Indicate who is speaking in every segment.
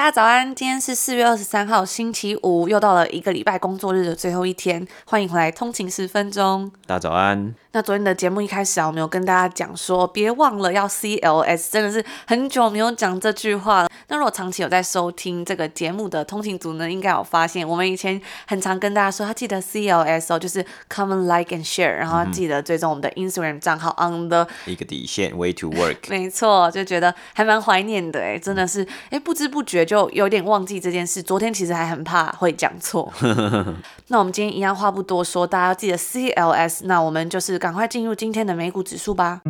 Speaker 1: 大家早安，今天是四月二十三号，星期五，又到了一个礼拜工作日的最后一天，欢迎回来通勤十分钟。
Speaker 2: 大家早安。
Speaker 1: 那昨天的节目一开始啊，我们有跟大家讲说，别忘了要 CLS，真的是很久没有讲这句话了。那如果长期有在收听这个节目的通勤族呢，应该有发现，我们以前很常跟大家说，他记得 CLS 哦，就是 Comment Like and Share，然后记得追踪我们的 Instagram 账号 on the
Speaker 2: 一个底线 Way to Work。
Speaker 1: 没错，就觉得还蛮怀念的哎，真的是哎，不知不觉就有点忘记这件事。昨天其实还很怕会讲错。那我们今天一样话不多说，大家要记得 CLS。那我们就是。赶快进入今天的美股指数吧。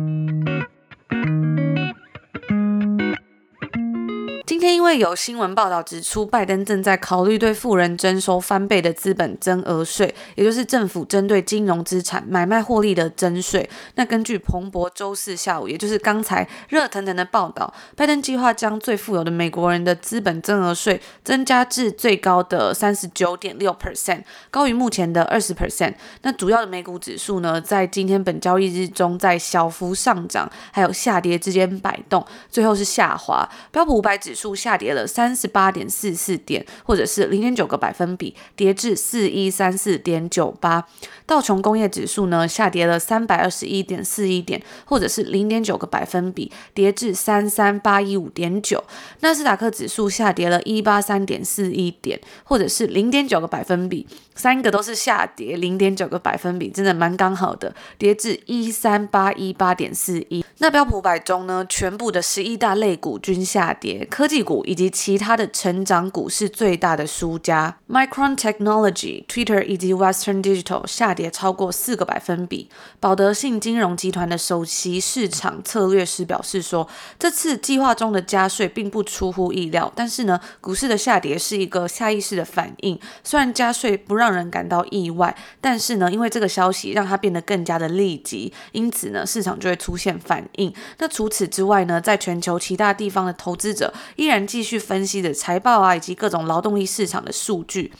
Speaker 1: 今天因为有新闻报道指出，拜登正在考虑对富人征收翻倍的资本增额税，也就是政府针对金融资产买卖获利的征税。那根据彭博周四下午，也就是刚才热腾腾的报道，拜登计划将最富有的美国人的资本增额税增加至最高的三十九点六 percent，高于目前的二十 percent。那主要的美股指数呢，在今天本交易日中在小幅上涨还有下跌之间摆动，最后是下滑。标普五百指数。下跌了三十八点四四点，或者是零点九个百分比，跌至四一三四点九八。道琼工业指数呢，下跌了三百二十一点四一点，或者是零点九个百分比，跌至三三八一五点九。纳斯达克指数下跌了一八三点四一点，或者是零点九个百分比，三个都是下跌零点九个百分比，真的蛮刚好的，跌至一三八一八点四一。那标普百中呢，全部的十一大类股均下跌，科技股以及其他的成长股是最大的输家。Micron Technology、Twitter 以及 Western Digital 下跌超过四个百分比。保德信金融集团的首席市场策略师表示说，这次计划中的加税并不出乎意料，但是呢，股市的下跌是一个下意识的反应。虽然加税不让人感到意外，但是呢，因为这个消息让它变得更加的立即，因此呢，市场就会出现反应。那除此之外呢，在全球其他地方的投资者依然然继续分析着财报啊，以及各种劳动力市场的数据。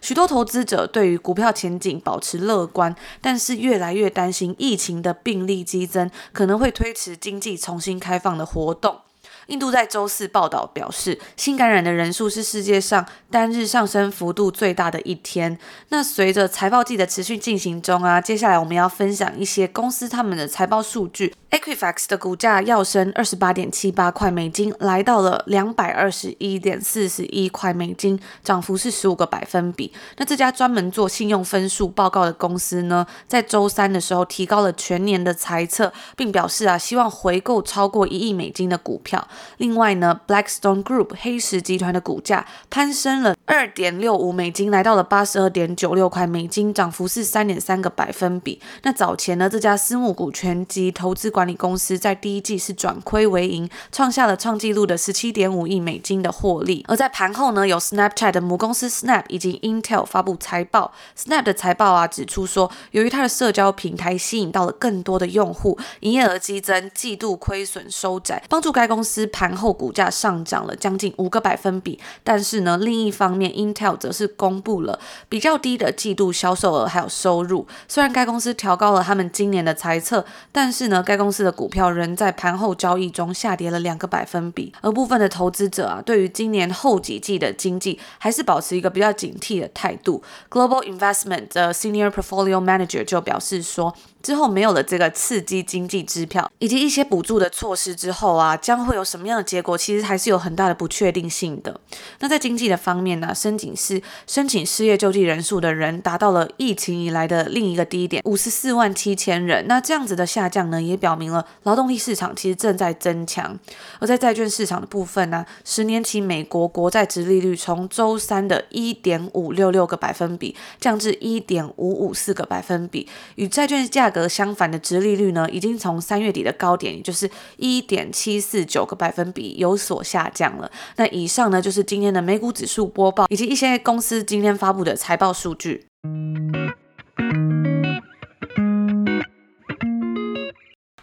Speaker 1: 许多投资者对于股票前景保持乐观，但是越来越担心疫情的病例激增可能会推迟经济重新开放的活动。印度在周四报道表示，新感染的人数是世界上单日上升幅度最大的一天。那随着财报季的持续进行中啊，接下来我们要分享一些公司他们的财报数据。Equifax 的股价跃升二十八点七八块美金，来到了两百二十一点四十一块美金，涨幅是十五个百分比。那这家专门做信用分数报告的公司呢，在周三的时候提高了全年的财测，并表示啊，希望回购超过一亿美金的股票。另外呢，Blackstone Group 黑石集团的股价攀升了二点六五美金，来到了八十二点九六块美金，涨幅是三点三个百分比。那早前呢，这家私募股权及投资管理公司在第一季是转亏为盈，创下了创纪录的十七点五亿美金的获利。而在盘后呢，有 Snapchat 的母公司 Snap 以及 Intel 发布财报。Snap 的财报啊指出说，由于它的社交平台吸引到了更多的用户，营业额激增，季度亏损收窄，帮助该公司。盘后股价上涨了将近五个百分比，但是呢，另一方面，Intel 则是公布了比较低的季度销售额还有收入。虽然该公司调高了他们今年的财测，但是呢，该公公司的股票仍在盘后交易中下跌了两个百分比。而部分的投资者啊，对于今年后几季的经济还是保持一个比较警惕的态度。Global Investment 的 Senior Portfolio Manager 就表示说，之后没有了这个刺激经济支票以及一些补助的措施之后啊，将会有什么样的结果？其实还是有很大的不确定性的。那在经济的方面呢，申请是申请失业救济人数的人达到了疫情以来的另一个低点，五十四万七千人。那这样子的下降呢，也表明了劳动力市场其实正在增强。而在债券市场的部分呢，十年期美国国债殖利率从周三的一点五六六个百分比降至一点五五四个百分比，与债券价价格相反的殖利率呢，已经从三月底的高点，也就是一点七四九个百分比有所下降了。那以上呢，就是今天的美股指数播报，以及一些公司今天发布的财报数据。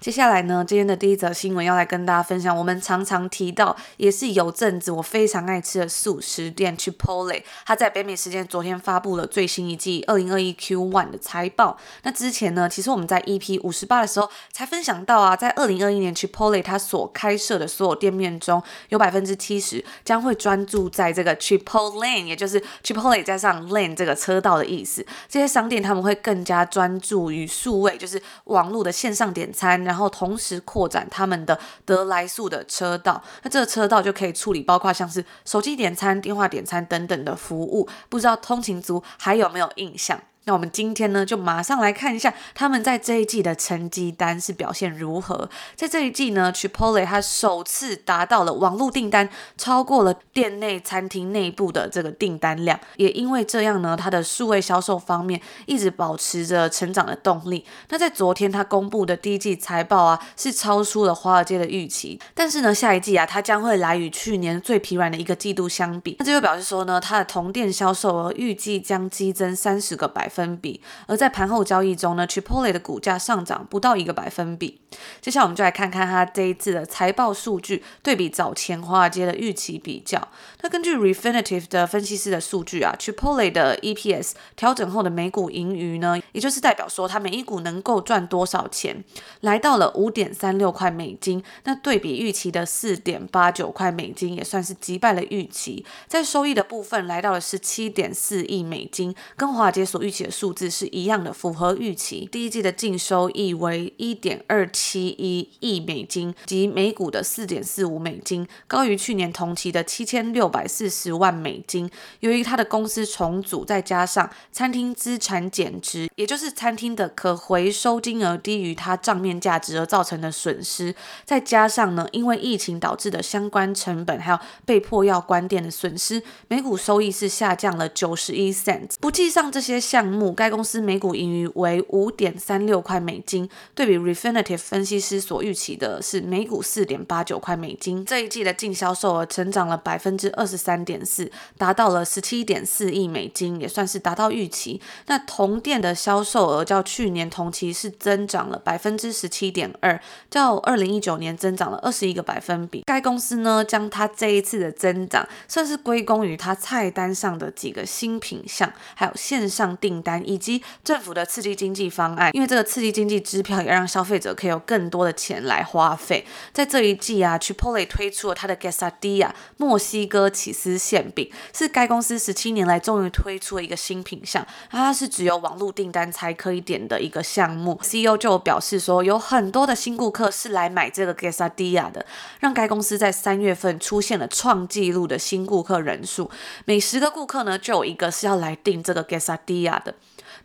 Speaker 1: 接下来呢，今天的第一则新闻要来跟大家分享，我们常常提到，也是有阵子我非常爱吃的速食店 Chipotle，它在北美时间昨天发布了最新一季二零二一 Q1 的财报。那之前呢，其实我们在 EP 五十八的时候才分享到啊，在二零二一年 Chipotle 它所开设的所有店面中有百分之七十将会专注在这个 Chipotle Lane，也就是 Chipotle 加上 Lane 这个车道的意思。这些商店他们会更加专注于数位，就是网络的线上点餐，然然后同时扩展他们的得来速的车道，那这个车道就可以处理包括像是手机点餐、电话点餐等等的服务。不知道通勤族还有没有印象？那我们今天呢，就马上来看一下他们在这一季的成绩单是表现如何。在这一季呢，Chipotle 它首次达到了网络订单超过了店内餐厅内部的这个订单量，也因为这样呢，它的数位销售方面一直保持着成长的动力。那在昨天它公布的第一季财报啊，是超出了华尔街的预期，但是呢，下一季啊，它将会来与去年最疲软的一个季度相比。那这就表示说呢，它的同店销售额预计将激增三十个百分分比，而在盘后交易中呢，Chipotle 的股价上涨不到一个百分比。接下来我们就来看看它这一次的财报数据，对比早前华尔街的预期比较。那根据 Refinitive 的分析师的数据啊，Chipotle 的 EPS 调整后的每股盈余呢，也就是代表说它每一股能够赚多少钱，来到了五点三六块美金。那对比预期的四点八九块美金，也算是击败了预期。在收益的部分来到了十七点四亿美金，跟华尔街所预期数字是一样的，符合预期。第一季的净收益为一点二七一亿美金，及每股的四点四五美金，高于去年同期的七千六百四十万美金。由于它的公司重组，再加上餐厅资产减值，也就是餐厅的可回收金额低于它账面价值而造成的损失，再加上呢，因为疫情导致的相关成本，还有被迫要关店的损失，每股收益是下降了九十一 cents。不计上这些项目。目该公司每股盈余为五点三六块美金，对比 Refinitive 分析师所预期的是每股四点八九块美金。这一季的净销售额成长了百分之二十三点四，达到了十七点四亿美金，也算是达到预期。那同店的销售额较去年同期是增长了百分之十七点二，较二零一九年增长了二十一个百分比。该公司呢，将它这一次的增长算是归功于它菜单上的几个新品项，还有线上订单以及政府的刺激经济方案，因为这个刺激经济支票也让消费者可以有更多的钱来花费。在这一季啊，Chipotle 推出了它的 Quesadilla 墨西哥起司馅饼，是该公司十七年来终于推出了一个新品项，它是只有网络订单才可以点的一个项目。CEO 就表示说，有很多的新顾客是来买这个 Quesadilla 的，让该公司在三月份出现了创纪录的新顾客人数，每十个顾客呢就有一个是要来订这个 Quesadilla 的。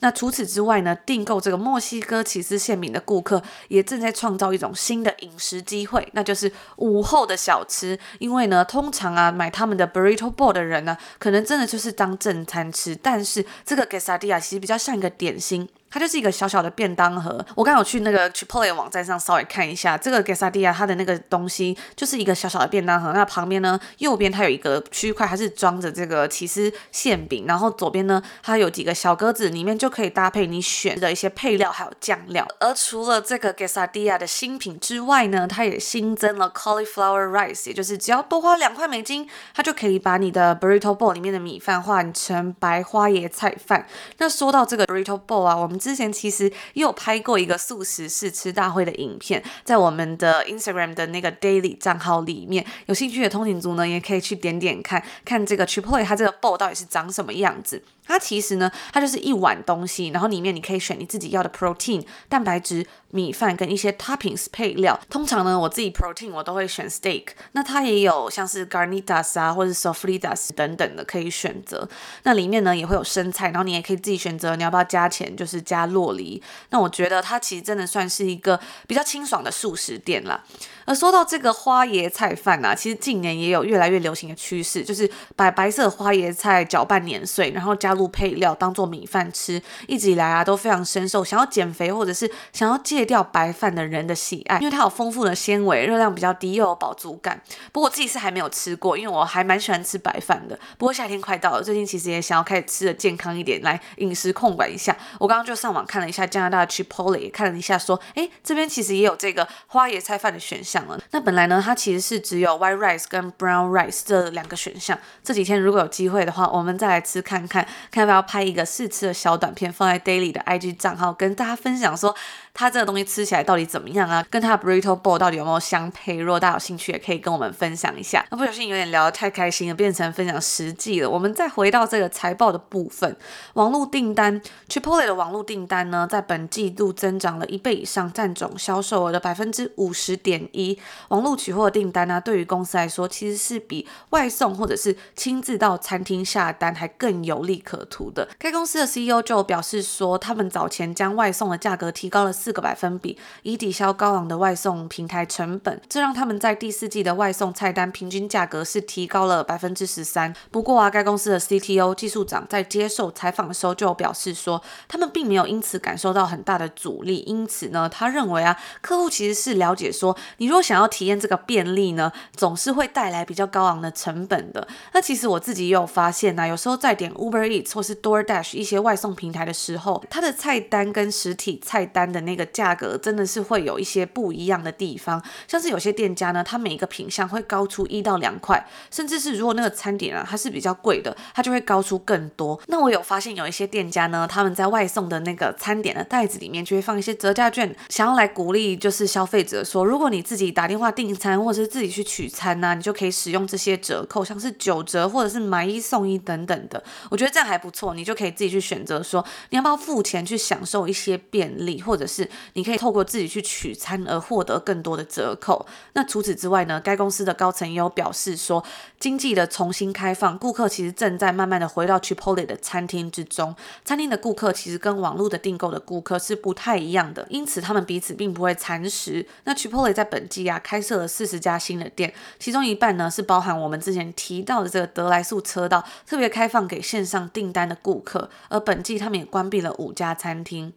Speaker 1: 那除此之外呢，订购这个墨西哥起司馅饼的顾客也正在创造一种新的饮食机会，那就是午后的小吃。因为呢，通常啊买他们的 Burrito Bowl 的人呢，可能真的就是当正餐吃，但是这个 Quesadilla 其实比较像一个点心。它就是一个小小的便当盒。我刚有去那个 Chipotle 网站上稍微看一下，这个 Gasdia 它的那个东西就是一个小小的便当盒。那旁边呢，右边它有一个区块，它是装着这个起司馅饼，然后左边呢，它有几个小格子，里面就可以搭配你选的一些配料还有酱料。而除了这个 Gasdia 的新品之外呢，它也新增了 Cauliflower Rice，也就是只要多花两块美金，它就可以把你的 Burrito Bowl 里面的米饭换成白花椰菜饭。那说到这个 Burrito Bowl 啊，我们之前其实也有拍过一个素食试吃大会的影片，在我们的 Instagram 的那个 Daily 账号里面，有兴趣的通勤族呢，也可以去点点看看这个 Chipotle 它这个 bowl 到底是长什么样子。它其实呢，它就是一碗东西，然后里面你可以选你自己要的 protein 蛋白质、米饭跟一些 toppings 配料。通常呢，我自己 protein 我都会选 steak，那它也有像是 garnitas 啊，或者 sofritas 等等的可以选择。那里面呢也会有生菜，然后你也可以自己选择你要不要加钱，就是加洛梨。那我觉得它其实真的算是一个比较清爽的速食店啦。而说到这个花椰菜饭啊，其实近年也有越来越流行的趋势，就是把白色花椰菜搅拌碾碎，然后加入配料当做米饭吃，一直以来啊都非常深受想要减肥或者是想要戒掉白饭的人的喜爱，因为它有丰富的纤维，热量比较低，又有饱足感。不过我自己是还没有吃过，因为我还蛮喜欢吃白饭的。不过夏天快到了，最近其实也想要开始吃的健康一点，来饮食控管一下。我刚刚就上网看了一下加拿大的 Chipotle，看了一下说，哎，这边其实也有这个花椰菜饭的选项了。那本来呢，它其实是只有 white rice 跟 brown rice 这两个选项。这几天如果有机会的话，我们再来吃看看，看要不要拍一个试吃的小短片，放在 Daily 的 IG 账号，跟大家分享说。它这个东西吃起来到底怎么样啊？跟它的 Burrito Bowl 到底有没有相配？如果大家有兴趣，也可以跟我们分享一下。那不小心有点聊得太开心了，变成分享实际了。我们再回到这个财报的部分，网络订单，Chipotle 的网络订单呢，在本季度增长了一倍以上，占总销售额的百分之五十点一。网络取货订单呢，对于公司来说，其实是比外送或者是亲自到餐厅下单还更有利可图的。该公司的 CEO 就表示说，他们早前将外送的价格提高了四。四个百分比，以抵消高昂的外送平台成本，这让他们在第四季的外送菜单平均价格是提高了百分之十三。不过啊，该公司的 CTO 技术长在接受采访的时候就表示说，他们并没有因此感受到很大的阻力。因此呢，他认为啊，客户其实是了解说，你如果想要体验这个便利呢，总是会带来比较高昂的成本的。那其实我自己也有发现呐、啊，有时候在点 Uber Eats 或是 DoorDash 一些外送平台的时候，它的菜单跟实体菜单的那那个。价格真的是会有一些不一样的地方，像是有些店家呢，它每一个品相会高出一到两块，甚至是如果那个餐点啊，它是比较贵的，它就会高出更多。那我有发现有一些店家呢，他们在外送的那个餐点的袋子里面就会放一些折价券，想要来鼓励就是消费者说，如果你自己打电话订餐或者是自己去取餐呐、啊，你就可以使用这些折扣，像是九折或者是买一送一等等的。我觉得这样还不错，你就可以自己去选择说，你要不要付钱去享受一些便利，或者是。你可以透过自己去取餐而获得更多的折扣。那除此之外呢？该公司的高层也有表示说，经济的重新开放，顾客其实正在慢慢的回到 Chipotle 的餐厅之中。餐厅的顾客其实跟网络的订购的顾客是不太一样的，因此他们彼此并不会蚕食。那 Chipotle 在本季啊开设了四十家新的店，其中一半呢是包含我们之前提到的这个得来速车道，特别开放给线上订单的顾客。而本季他们也关闭了五家餐厅。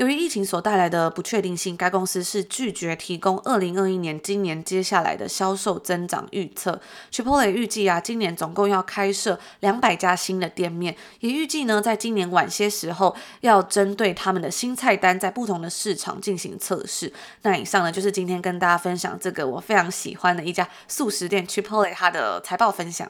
Speaker 1: 由于疫情所带来的不确定性，该公司是拒绝提供二零二一年今年接下来的销售增长预测。Chipotle 预计啊，今年总共要开设两百家新的店面，也预计呢，在今年晚些时候要针对他们的新菜单，在不同的市场进行测试。那以上呢，就是今天跟大家分享这个我非常喜欢的一家速食店 Chipotle 它的财报分享。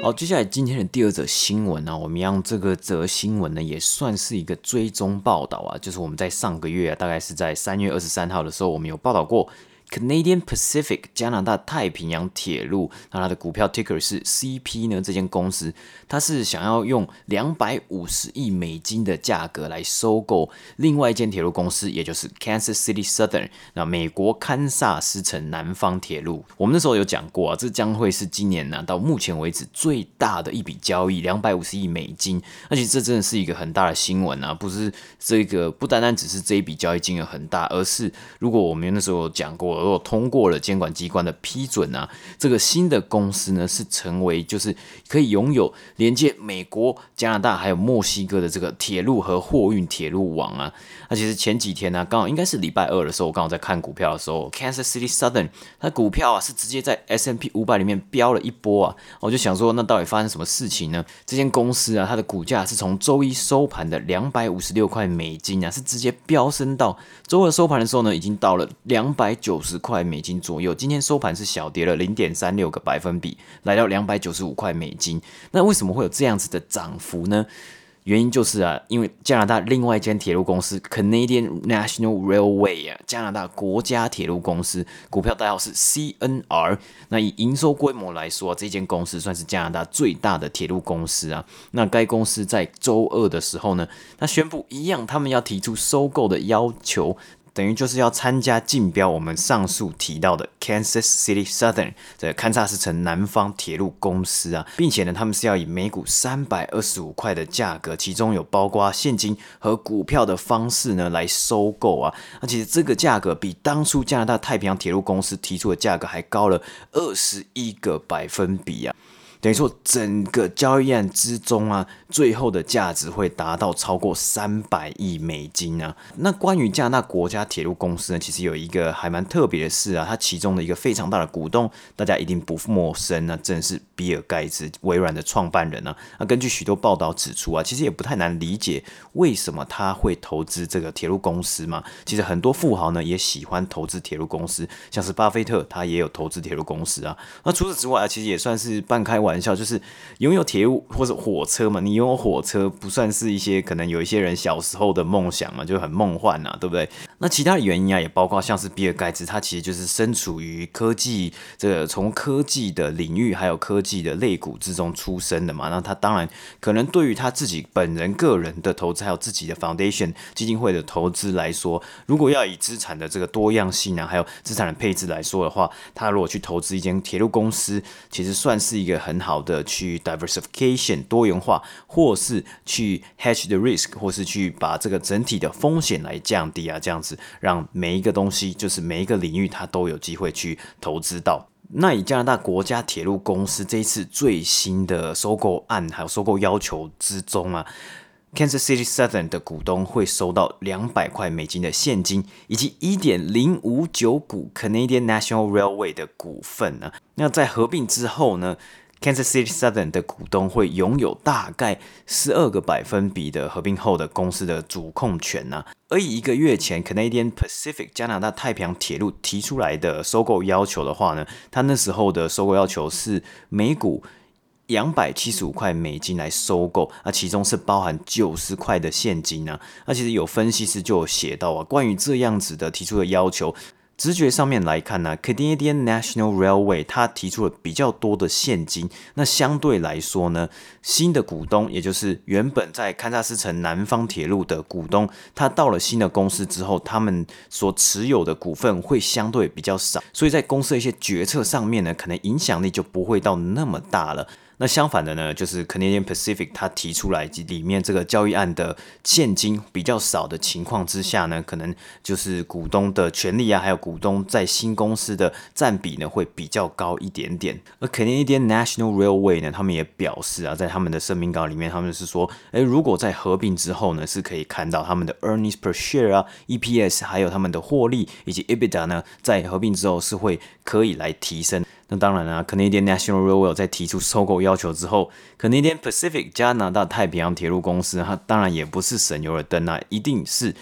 Speaker 2: 好，接下来今天的第二则新闻呢，我们让这个则新闻呢也算是一个追踪报道啊，就是我们在上个月啊，大概是在三月二十三号的时候，我们有报道过。Canadian Pacific 加拿大太平洋铁路，那它的股票 ticker 是 CP 呢？这间公司它是想要用两百五十亿美金的价格来收购另外一间铁路公司，也就是 Kansas City Southern，那美国堪萨斯城南方铁路。我们那时候有讲过啊，这将会是今年呢到目前为止最大的一笔交易，两百五十亿美金。而且这真的是一个很大的新闻啊，不是这个不单单只是这一笔交易金额很大，而是如果我们那时候有讲过。如果通过了监管机关的批准啊，这个新的公司呢是成为就是可以拥有连接美国、加拿大还有墨西哥的这个铁路和货运铁路网啊。那其实前几天呢、刚好应该是礼拜二的时候，我刚好在看股票的时候，Kansas City Southern 它股票啊是直接在 S M P 五百里面飙了一波啊。我就想说，那到底发生什么事情呢？这间公司啊，它的股价是从周一收盘的两百五十六块美金啊，是直接飙升到周二收盘的时候呢，已经到了两百九十。块美金左右，今天收盘是小跌了零点三六个百分比，来到两百九十五块美金。那为什么会有这样子的涨幅呢？原因就是啊，因为加拿大另外一间铁路公司 Canadian National Railway 啊，加拿大国家铁路公司股票代号是 CNR。那以营收规模来说，这间公司算是加拿大最大的铁路公司啊。那该公司在周二的时候呢，他宣布一样，他们要提出收购的要求。等于就是要参加竞标我们上述提到的 Kansas City Southern 的堪萨斯城南方铁路公司啊，并且呢，他们是要以每股三百二十五块的价格，其中有包括现金和股票的方式呢来收购啊。那其实这个价格比当初加拿大太平洋铁路公司提出的价格还高了二十一个百分比啊。等于说，整个交易案之中啊，最后的价值会达到超过三百亿美金啊。那关于加拿大国家铁路公司呢，其实有一个还蛮特别的事啊，它其中的一个非常大的股东，大家一定不陌生，那正是比尔盖茨，微软的创办人啊。那根据许多报道指出啊，其实也不太难理解为什么他会投资这个铁路公司嘛。其实很多富豪呢也喜欢投资铁路公司，像是巴菲特，他也有投资铁路公司啊。那除此之外啊，其实也算是半开玩笑就是拥有铁路或者火车嘛，你有火车不算是一些可能有一些人小时候的梦想嘛，就很梦幻呐，对不对？那其他的原因啊，也包括像是比尔盖茨，他其实就是身处于科技这个从科技的领域还有科技的类股之中出生的嘛，那他当然可能对于他自己本人个人的投资还有自己的 foundation 基金会的投资来说，如果要以资产的这个多样性啊，还有资产的配置来说的话，他如果去投资一间铁路公司，其实算是一个很。好的，去 diversification 多元化，或是去 hedge the risk，或是去把这个整体的风险来降低啊，这样子让每一个东西，就是每一个领域，它都有机会去投资到。那以加拿大国家铁路公司这一次最新的收购案，还有收购要求之中啊。Kansas City Southern 的股东会收到两百块美金的现金，以及一点零五九股 Canadian National Railway 的股份呢。那在合并之后呢，Kansas City Southern 的股东会拥有大概十二个百分比的合并后的公司的主控权呢。而以一个月前 Canadian Pacific 加拿大太平洋铁路提出来的收购要求的话呢，他那时候的收购要求是每股。两百七十五块美金来收购，那其中是包含九十块的现金呢。那其实有分析师就有写到啊，关于这样子的提出的要求，直觉上面来看呢，Canadian National Railway 它提出了比较多的现金，那相对来说呢，新的股东，也就是原本在堪萨斯城南方铁路的股东，他到了新的公司之后，他们所持有的股份会相对比较少，所以在公司的一些决策上面呢，可能影响力就不会到那么大了。那相反的呢，就是 Canadian Pacific 他提出来及里面这个交易案的现金比较少的情况之下呢，可能就是股东的权利啊，还有股东在新公司的占比呢会比较高一点点。而 Canadian National Railway 呢，他们也表示啊，在他们的声明稿里面，他们是说，诶，如果在合并之后呢，是可以看到他们的 earnings per share 啊，EPS，还有他们的获利以及 EBITDA 呢，在合并之后是会可以来提升。那当然啦，Canadian National Railway 在提出收购要求之后，Canadian Pacific 加拿大太平洋铁路公司，它当然也不是省油的灯啊，一定是。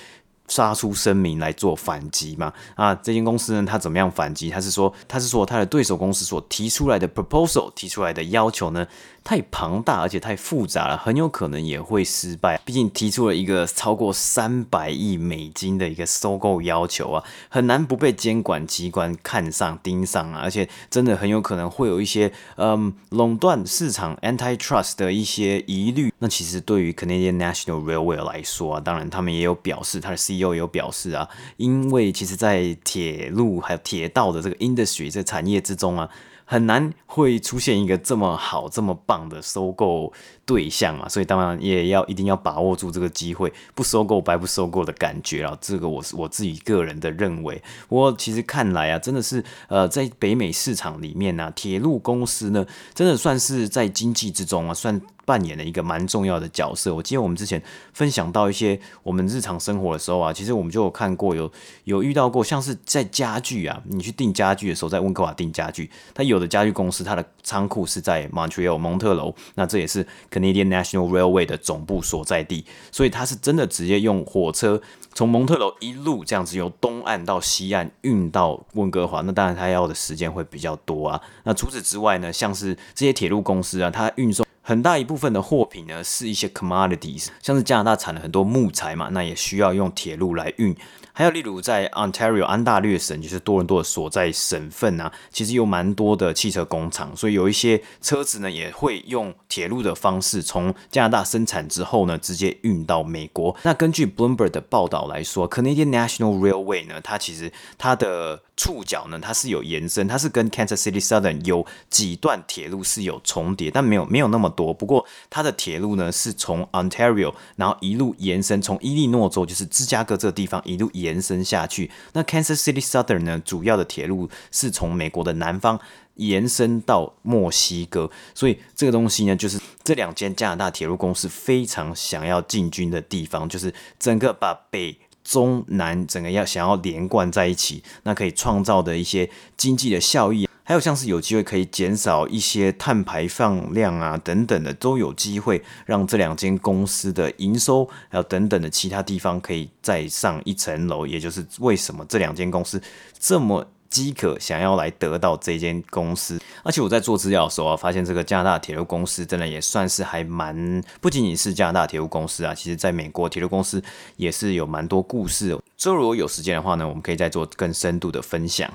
Speaker 2: 发出声明来做反击嘛？啊，这间公司呢，它怎么样反击？它是说，它是说它的对手公司所提出来的 proposal 提出来的要求呢，太庞大而且太复杂了，很有可能也会失败。毕竟提出了一个超过三百亿美金的一个收购要求啊，很难不被监管机关看上盯上啊，而且真的很有可能会有一些嗯垄断市场 antitrust 的一些疑虑。那其实对于 Canadian National Railway 来说啊，当然他们也有表示他的 C 又有表示啊，因为其实，在铁路还有铁道的这个 industry 这产业之中啊，很难会出现一个这么好、这么棒的收购对象嘛，所以当然也要一定要把握住这个机会，不收购白不收购的感觉啊。这个我是我自己个人的认为。不过其实看来啊，真的是呃，在北美市场里面呢、啊，铁路公司呢，真的算是在经济之中啊，算。扮演了一个蛮重要的角色。我记得我们之前分享到一些我们日常生活的时候啊，其实我们就有看过，有有遇到过，像是在家具啊，你去订家具的时候，在温哥华订家具，它有的家具公司它的仓库是在 Montreal 蒙特娄，那这也是 Canadian National Railway 的总部所在地，所以它是真的直接用火车从蒙特娄一路这样子由东岸到西岸运到温哥华，那当然它要的时间会比较多啊。那除此之外呢，像是这些铁路公司啊，它运送。很大一部分的货品呢，是一些 commodities，像是加拿大产了很多木材嘛，那也需要用铁路来运。还有例如在 Ontario 安大略省，就是多伦多的所在省份啊，其实有蛮多的汽车工厂，所以有一些车子呢也会用铁路的方式从加拿大生产之后呢，直接运到美国。那根据 Bloomberg 的报道来说，Canadian National Railway 呢，它其实它的触角呢，它是有延伸，它是跟 Kansas City Southern 有几段铁路是有重叠，但没有没有那么多。不过它的铁路呢，是从 Ontario 然后一路延伸，从伊利诺州就是芝加哥这个地方一路延。伸下去，那 Kansas City Southern 呢？主要的铁路是从美国的南方延伸到墨西哥，所以这个东西呢，就是这两间加拿大铁路公司非常想要进军的地方，就是整个把北中南整个要想要连贯在一起，那可以创造的一些经济的效益。还有像是有机会可以减少一些碳排放量啊等等的，都有机会让这两间公司的营收还有等等的其他地方可以再上一层楼。也就是为什么这两间公司这么饥渴想要来得到这间公司。而且我在做资料的时候啊，发现这个加拿大铁路公司真的也算是还蛮，不仅仅是加拿大铁路公司啊，其实在美国铁路公司也是有蛮多故事。之后如果有时间的话呢，我们可以再做更深度的分享。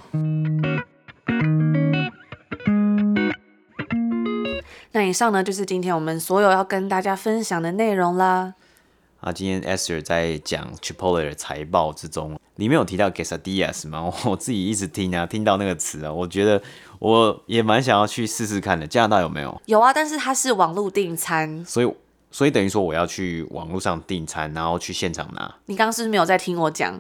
Speaker 1: 那以上呢，就是今天我们所有要跟大家分享的内容啦。
Speaker 2: 啊，今天 Esther 在讲 Chipotle 的财报之中，里面有提到 Quesadillas 吗？我自己一直听啊，听到那个词啊，我觉得我也蛮想要去试试看的。加拿大有没有？
Speaker 1: 有啊，但是它是网络订餐，
Speaker 2: 所以。所以等于说我要去网络上订餐，然后去现场拿。
Speaker 1: 你刚刚是不是没有在听我讲？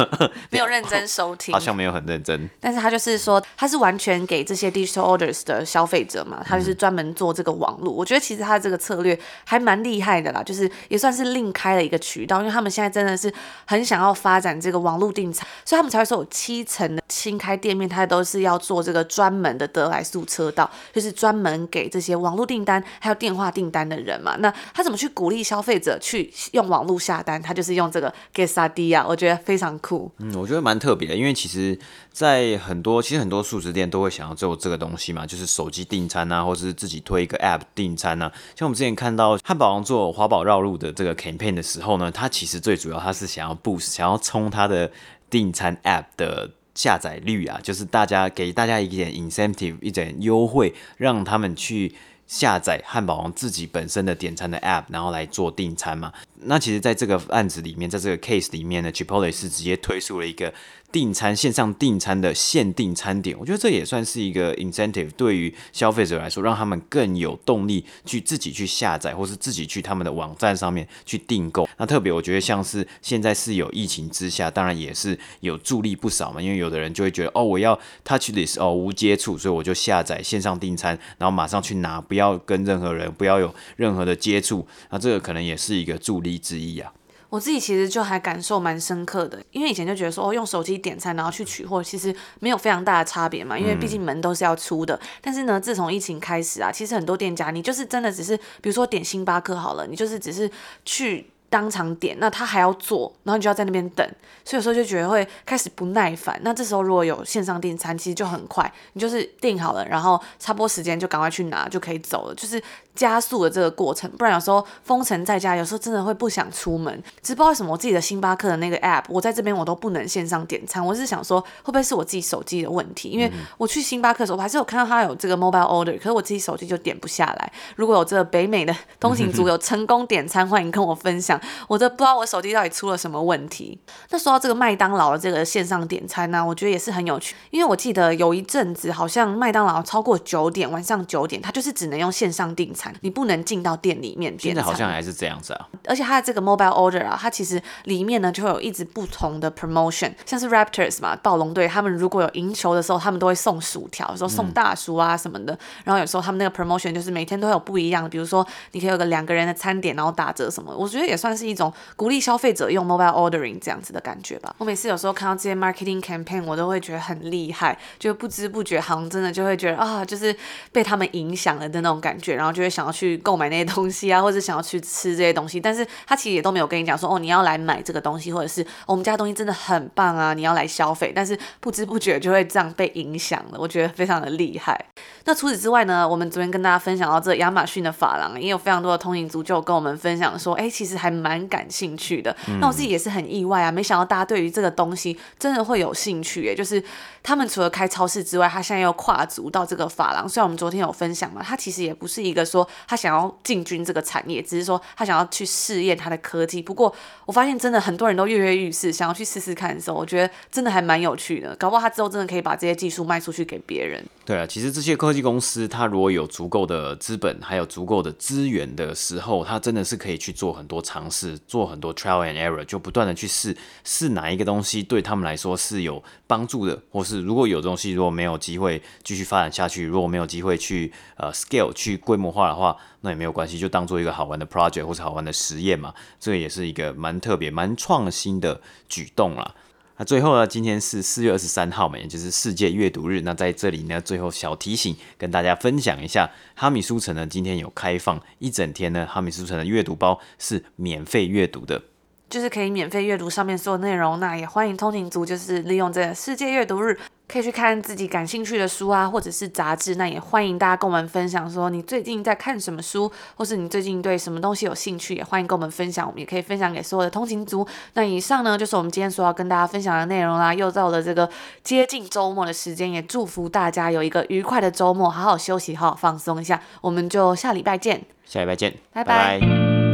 Speaker 1: 没有认真收听，
Speaker 2: 好像没有很认真。
Speaker 1: 但是他就是说，他是完全给这些 digital orders 的消费者嘛，他就是专门做这个网络。嗯、我觉得其实他这个策略还蛮厉害的啦，就是也算是另开了一个渠道，因为他们现在真的是很想要发展这个网络订餐，所以他们才会说有七成的新开店面，他都是要做这个专门的得来速车道，就是专门给这些网络订单还有电话订单的人嘛。那他怎么去鼓励消费者去用网络下单？他就是用这个 Quesadilla，我觉得非常酷。
Speaker 2: 嗯，我觉得蛮特别的，因为其实，在很多其实很多素食店都会想要做这个东西嘛，就是手机订餐啊，或是自己推一个 App 订餐啊。像我们之前看到汉堡王做华宝绕路的这个 campaign 的时候呢，他其实最主要他是想要 boost，想要冲他的订餐 App 的下载率啊，就是大家给大家一点 incentive，一点优惠，让他们去。下载汉堡王自己本身的点餐的 App，然后来做订餐嘛。那其实，在这个案子里面，在这个 case 里面呢，Chipotle 是直接推出了一个。订餐线上订餐的限定餐点，我觉得这也算是一个 incentive，对于消费者来说，让他们更有动力去自己去下载，或是自己去他们的网站上面去订购。那特别我觉得像是现在是有疫情之下，当然也是有助力不少嘛。因为有的人就会觉得，哦，我要 touchless 哦，无接触，所以我就下载线上订餐，然后马上去拿，不要跟任何人，不要有任何的接触。那这个可能也是一个助力之一啊。
Speaker 1: 我自己其实就还感受蛮深刻的，因为以前就觉得说，哦，用手机点餐然后去取货，其实没有非常大的差别嘛，因为毕竟门都是要出的。嗯。但是呢，自从疫情开始啊，其实很多店家，你就是真的只是，比如说点星巴克好了，你就是只是去。当场点，那他还要做，然后你就要在那边等，所以有时候就觉得会开始不耐烦。那这时候如果有线上订餐，其实就很快，你就是订好了，然后差不多时间就赶快去拿就可以走了，就是加速了这个过程。不然有时候封城在家，有时候真的会不想出门。只不知道为什么我自己的星巴克的那个 app，我在这边我都不能线上点餐。我是想说，会不会是我自己手机的问题？因为我去星巴克的时候，我还是有看到他有这个 mobile order，可是我自己手机就点不下来。如果有这个北美的通勤族有成功点餐，欢迎跟我分享。我都不知道我手机到底出了什么问题。那说到这个麦当劳的这个线上点餐呢、啊，我觉得也是很有趣，因为我记得有一阵子好像麦当劳超过九点，晚上九点，它就是只能用线上订餐，你不能进到店里面点餐。现在
Speaker 2: 好像还是这样子啊。
Speaker 1: 而且它的这个 mobile order 啊，它其实里面呢就会有一直不同的 promotion，像是 Raptors 嘛，暴龙队，他们如果有赢球的时候，他们都会送薯条，有时候送大薯啊什么的。嗯、然后有时候他们那个 promotion 就是每天都会有不一样的，比如说你可以有个两个人的餐点，然后打折什么。我觉得也算是一种。鼓励消费者用 mobile ordering 这样子的感觉吧。我每次有时候看到这些 marketing campaign，我都会觉得很厉害，就不知不觉好像真的就会觉得啊，就是被他们影响了的那种感觉，然后就会想要去购买那些东西啊，或者想要去吃这些东西。但是他其实也都没有跟你讲说，哦，你要来买这个东西，或者是、哦、我们家东西真的很棒啊，你要来消费。但是不知不觉就会这样被影响了，我觉得非常的厉害。那除此之外呢，我们昨天跟大家分享到这亚马逊的发廊，也有非常多的通勤族就跟我们分享说，哎，其实还还蛮感兴趣的。嗯、那我自己也是很意外啊，没想到大家对于这个东西真的会有兴趣哎。就是他们除了开超市之外，他现在又跨足到这个发廊。虽然我们昨天有分享嘛，他其实也不是一个说他想要进军这个产业，只是说他想要去试验他的科技。不过我发现真的很多人都跃跃欲试，想要去试试看的时候，我觉得真的还蛮有趣的。搞不好他之后真的可以把这些技术卖出去给别人。
Speaker 2: 对啊，其实这些科技公司，它如果有足够的资本，还有足够的资源的时候，它真的是可以去做很多尝试，做很多 trial and error，就不断的去试试哪一个东西对他们来说是有帮助的，或是如果有东西如果没有机会继续发展下去，如果没有机会去呃 scale 去规模化的话，那也没有关系，就当做一个好玩的 project 或是好玩的实验嘛，这个也是一个蛮特别、蛮创新的举动啦。那最后呢，今天是四月二十三号嘛，也就是世界阅读日。那在这里呢，最后小提醒，跟大家分享一下，哈米书城呢今天有开放一整天呢，哈米书城的阅读包是免费阅读的。
Speaker 1: 就是可以免费阅读上面所有内容，那也欢迎通勤族，就是利用这个世界阅读日，可以去看自己感兴趣的书啊，或者是杂志。那也欢迎大家跟我们分享，说你最近在看什么书，或是你最近对什么东西有兴趣，也欢迎跟我们分享，我们也可以分享给所有的通勤族。那以上呢，就是我们今天所要跟大家分享的内容啦。又到了这个接近周末的时间，也祝福大家有一个愉快的周末，好好休息，好好放松一下。我们就下礼拜见，
Speaker 2: 下礼拜见，
Speaker 1: 拜拜。拜拜。